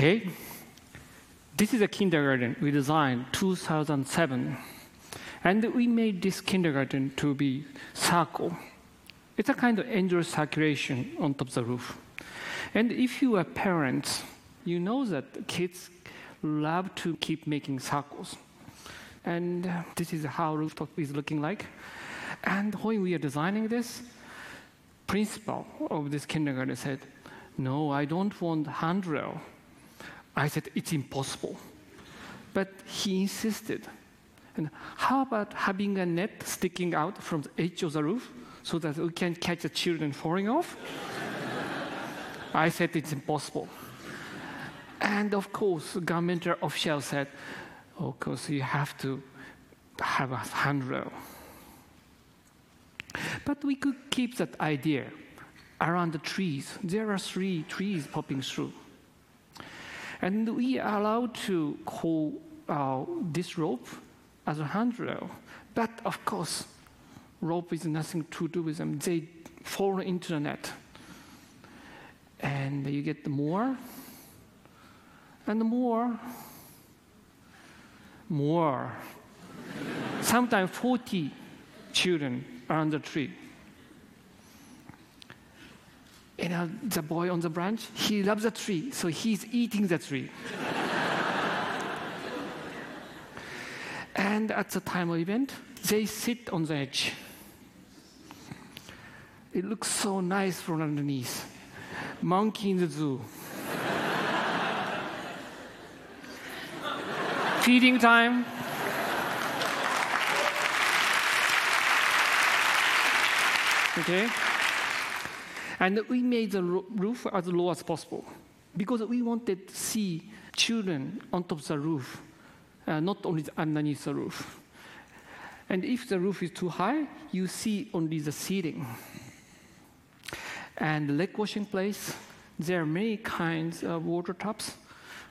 Okay. This is a kindergarten we designed 2007. And we made this kindergarten to be circle. It's a kind of endless circulation on top of the roof. And if you are parents, you know that kids love to keep making circles. And this is how rooftop is looking like. And when we are designing this, principal of this kindergarten said, no, I don't want handrail. I said, it's impossible. But he insisted. And how about having a net sticking out from the edge of the roof so that we can catch the children falling off? I said it's impossible. And of course, governmental official said, of course, you have to have a handrail. But we could keep that idea around the trees. There are three trees popping through. And we are allowed to call uh, this rope as a handrail. But of course, rope is nothing to do with them. They fall into the net. And you get the more and the more, more. Sometimes 40 children are on the tree. You know, the boy on the branch, he loves the tree, so he's eating the tree. and at the time of event, they sit on the edge. It looks so nice from underneath. Monkey in the zoo. Feeding time. Okay? And we made the roof as low as possible because we wanted to see children on top of the roof, uh, not only underneath the roof. And if the roof is too high, you see only the ceiling. And the leg washing place, there are many kinds of water taps.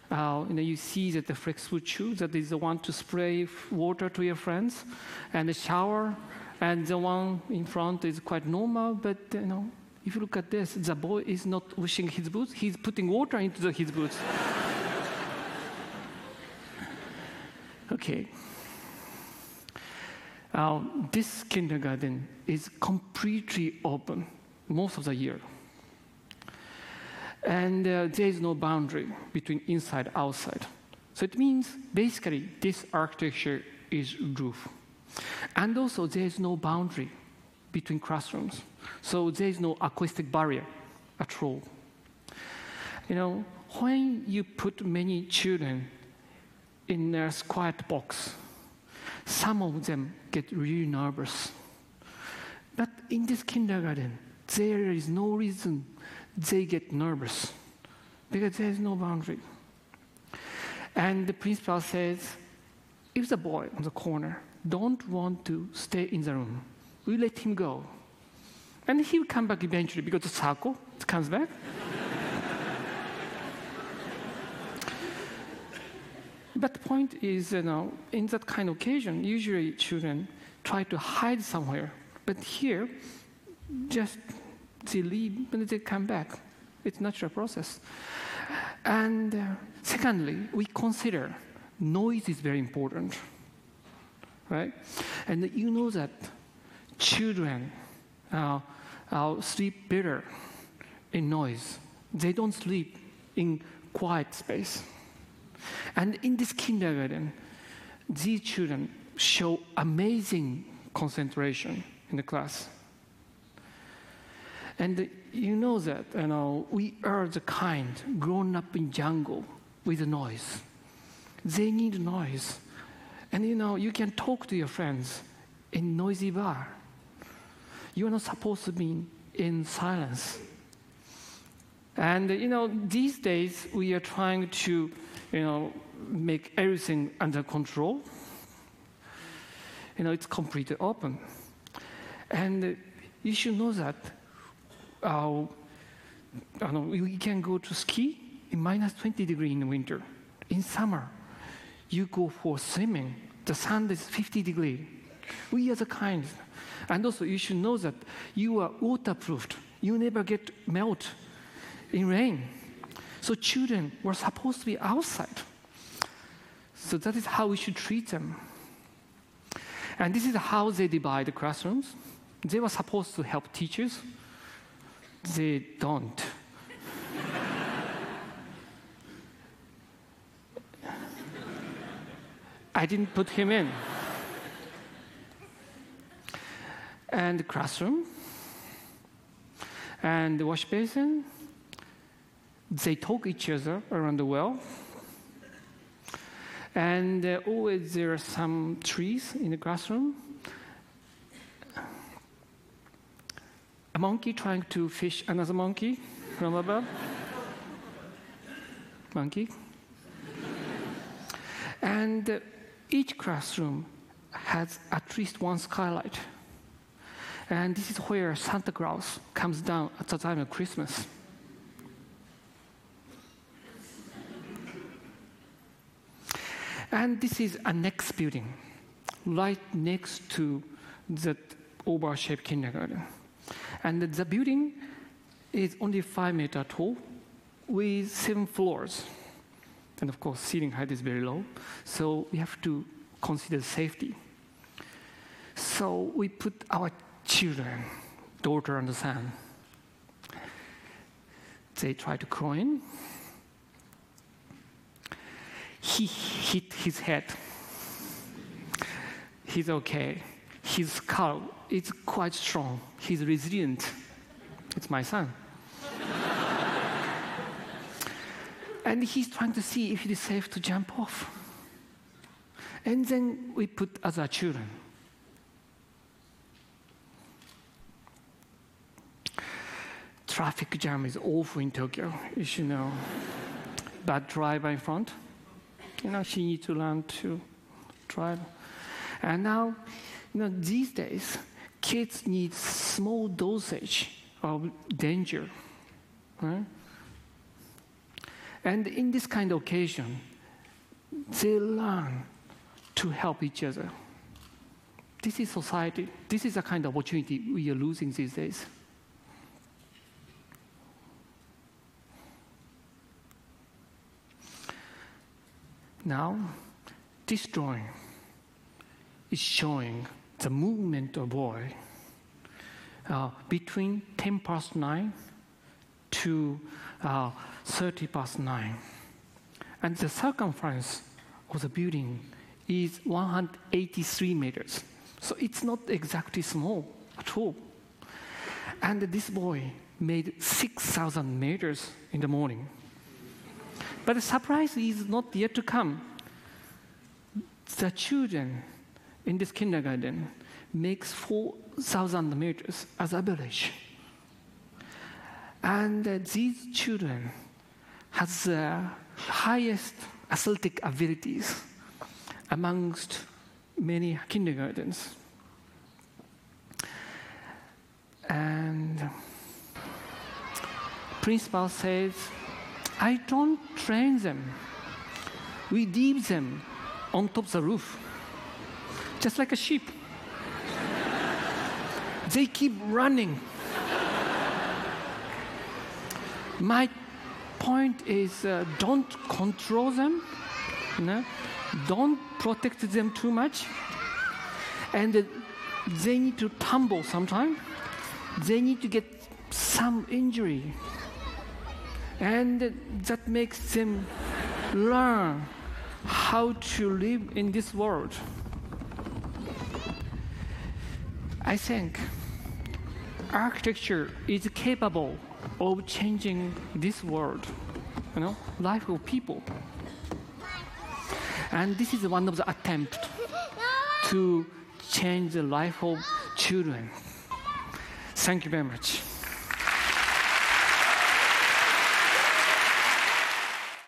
Uh, you know, you see that the flexible tube that is the one to spray water to your friends, and the shower, and the one in front is quite normal. But you know, if you look at this, the boy is not washing his boots; he's putting water into the, his boots. okay. Uh, this kindergarten is completely open most of the year. And uh, there is no boundary between inside outside. So it means basically this architecture is roof. And also there is no boundary between classrooms. So there is no acoustic barrier at all. You know, when you put many children in a quiet box, some of them get really nervous. But in this kindergarten, there is no reason they get nervous because there is no boundary. And the principal says, if the boy on the corner don't want to stay in the room, we let him go. And he will come back eventually because the circle comes back. but the point is, you know, in that kind of occasion, usually children try to hide somewhere. But here, just they leave and they come back. It's natural process. And uh, secondly, we consider noise is very important, right? And you know that children uh, uh, sleep better in noise. They don't sleep in quiet space. And in this kindergarten, these children show amazing concentration in the class. And you know that, you know, we are the kind grown up in jungle with the noise. They need noise. And you know, you can talk to your friends in noisy bar. You're not supposed to be in silence. And you know, these days we are trying to, you know, make everything under control. You know, it's completely open. And you should know that uh, know, we can go to ski in minus 20 degree in winter. In summer, you go for swimming. The sun is 50 degree. We are the kind. And also, you should know that you are waterproofed. You never get melt in rain. So children were supposed to be outside. So that is how we should treat them. And this is how they divide the classrooms. They were supposed to help teachers. They don't. I didn't put him in. And the classroom, and the wash basin, they talk each other around the well. And uh, always there are some trees in the classroom. A monkey trying to fish another monkey from above. monkey. And uh, each classroom has at least one skylight. And this is where Santa Claus comes down at the time of Christmas. And this is a next building, right next to the oval-shaped kindergarten. And the building is only five meter tall with seven floors. And of course, ceiling height is very low. So we have to consider safety. So we put our children, daughter and son, they try to in. He hit his head. He's okay. His skull is quite strong. He's resilient. It's my son. and he's trying to see if it is safe to jump off. And then we put other children. Traffic jam is awful in Tokyo, you should know. Bad driver in front. You know, she needs to learn to drive. And now, you know, these days, kids need small dosage of danger. Right? And in this kind of occasion, they learn to help each other. This is society. This is a kind of opportunity we are losing these days. Now, this drawing is showing the movement of boy uh, between 10 past 9 to uh, 30 past 9. And the circumference of the building is 183 meters. So it's not exactly small at all. And this boy made 6,000 meters in the morning. But the surprise is not yet to come. The children in this kindergarten makes 4,000 meters as a average. And uh, these children has the highest athletic abilities amongst many kindergartens. And principal says, I don't train them. We leave them on top of the roof, just like a sheep. they keep running. My point is uh, don't control them, you know? don't protect them too much, and uh, they need to tumble sometime. They need to get some injury and that makes them learn how to live in this world. I think architecture is capable of changing this world, you know, life of people. And this is one of the attempts to change the life of children. Thank you very much.